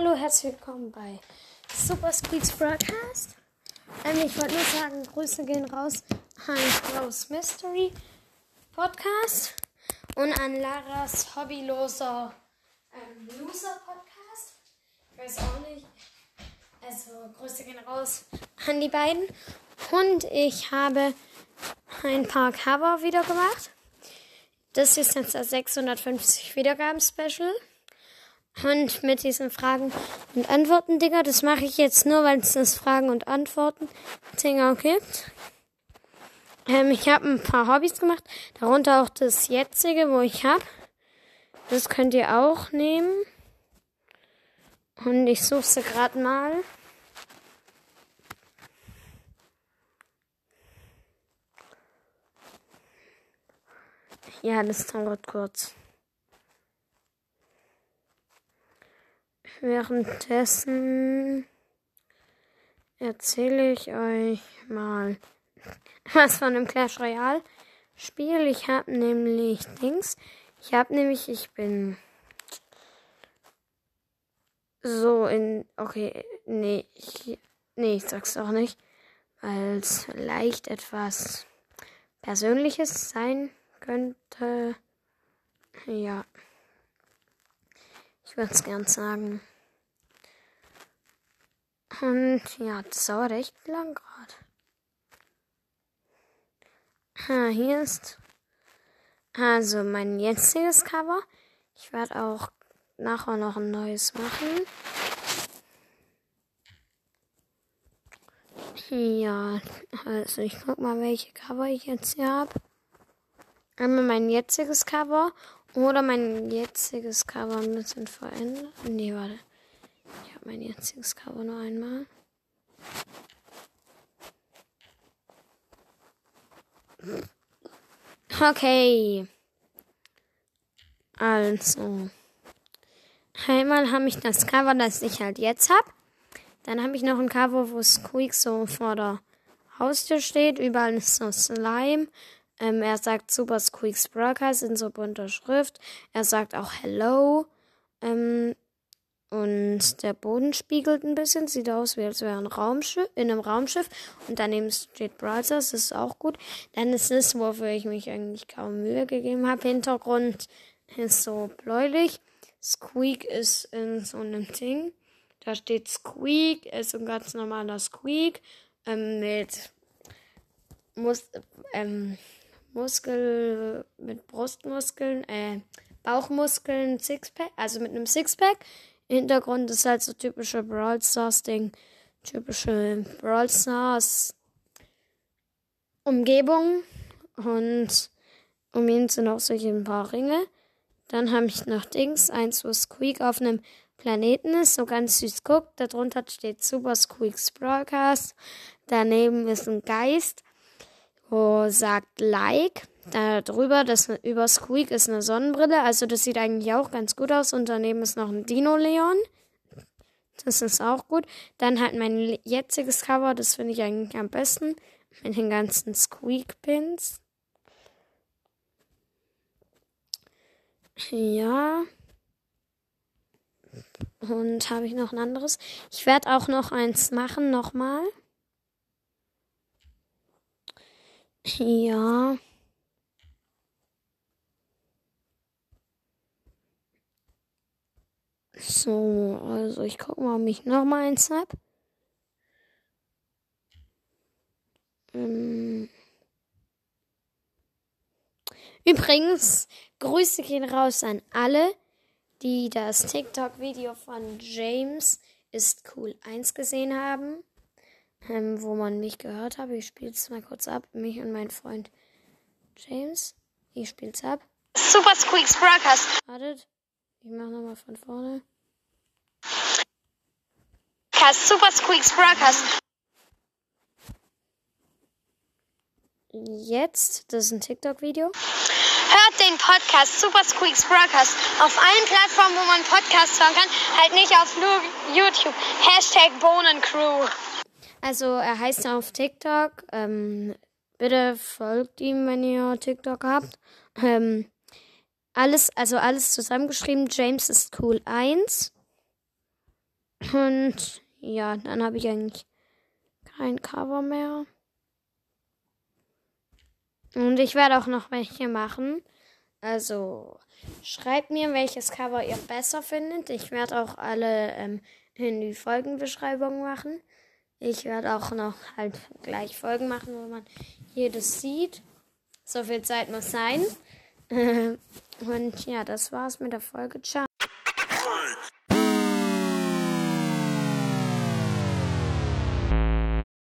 Hallo, herzlich willkommen bei Super Squeaks Broadcast. Ähm, ich wollte nur sagen, Grüße gehen raus an Rose Mystery Podcast und an Laras hobbyloser ähm, Loser Podcast. Ich weiß auch nicht. Also Grüße gehen raus an die beiden. Und ich habe ein paar Cover wieder gemacht. Das ist jetzt das 650 Wiedergaben Special. Und mit diesen Fragen und Antworten Dinger, das mache ich jetzt nur, weil es das Fragen und Antworten Dinger gibt. Ähm, ich habe ein paar Hobbys gemacht, darunter auch das jetzige, wo ich habe. Das könnt ihr auch nehmen. Und ich suche sie gerade mal. Ja, das dauert kurz. Währenddessen erzähle ich euch mal was von dem Clash Royale Spiel. Ich habe nämlich Dings. Ich habe nämlich, ich bin so in, okay, nee, ich, nee, ich sag's auch nicht, weil es vielleicht etwas Persönliches sein könnte. Ja. Würde es gern sagen. Und ja, das dauert echt lang gerade. Ah, hier ist also mein jetziges Cover. Ich werde auch nachher noch ein neues machen. Ja, also ich guck mal, welche Cover ich jetzt hier habe. Einmal mein jetziges Cover oder mein jetziges Cover ein bisschen verändert. Nee, warte. Ich habe mein jetziges Cover nur einmal. Okay. Also. Einmal habe ich das Cover, das ich halt jetzt habe. Dann habe ich noch ein Cover, wo Squeak so vor der Haustür steht. Überall ist so Slime. Ähm, er sagt Super Squeaks Broadcast in so bunter Schrift. Er sagt auch Hello. Ähm, und der Boden spiegelt ein bisschen, sieht aus, wie als wäre ein Raumschiff, in einem Raumschiff. Und daneben steht Brothers, das ist auch gut. Dann ist es, wofür ich mich eigentlich kaum Mühe gegeben habe. Hintergrund ist so bläulich. Squeak ist in so einem Ding. Da steht Squeak, ist ein ganz normaler Squeak. Ähm, mit Mus ähm, Muskel, mit Brustmuskeln, äh, Bauchmuskeln, Sixpack, also mit einem Sixpack. Hintergrund ist halt so typische Brawl Stars Ding. Typische Brawl Stars Umgebung. Und um ihn sind auch solche ein paar Ringe. Dann habe ich noch Dings, eins, wo Squeak auf einem Planeten ist, so ganz süß guckt. Darunter steht Super Squeaks Broadcast. Daneben ist ein Geist, wo sagt Like. Da drüber, das über Squeak ist eine Sonnenbrille, also das sieht eigentlich auch ganz gut aus. Und daneben ist noch ein Dino Leon. Das ist auch gut. Dann halt mein jetziges Cover, das finde ich eigentlich am besten. Mit den ganzen Squeak-Pins. Ja. Und habe ich noch ein anderes? Ich werde auch noch eins machen, nochmal. Ja. So, also ich gucke mal, ob ich noch mal eins habe. Ähm. Übrigens, Grüße gehen raus an alle, die das TikTok-Video von James ist cool 1 gesehen haben, ähm, wo man mich gehört hat. Ich spiele es mal kurz ab. Mich und mein Freund James. Ich spiele es ab. Super Squeaks Broadcast. Wartet. Ich mache nochmal von vorne. Super Squeaks Broadcast. Jetzt, das ist ein TikTok-Video. Hört den Podcast Super Squeaks Broadcast auf allen Plattformen, wo man Podcasts hören kann. Halt nicht auf YouTube. Hashtag Bohnencrew. Also, er heißt auf TikTok. Ähm, bitte folgt ihm, wenn ihr TikTok habt. Ähm, alles, also alles zusammengeschrieben. James ist cool 1. Und ja, dann habe ich eigentlich kein Cover mehr. Und ich werde auch noch welche machen. Also schreibt mir, welches Cover ihr besser findet. Ich werde auch alle ähm, in die Folgenbeschreibung machen. Ich werde auch noch halt gleich Folgen machen, wo man jedes sieht. So viel Zeit muss sein. Und ja, das war's mit der Folge. Ciao.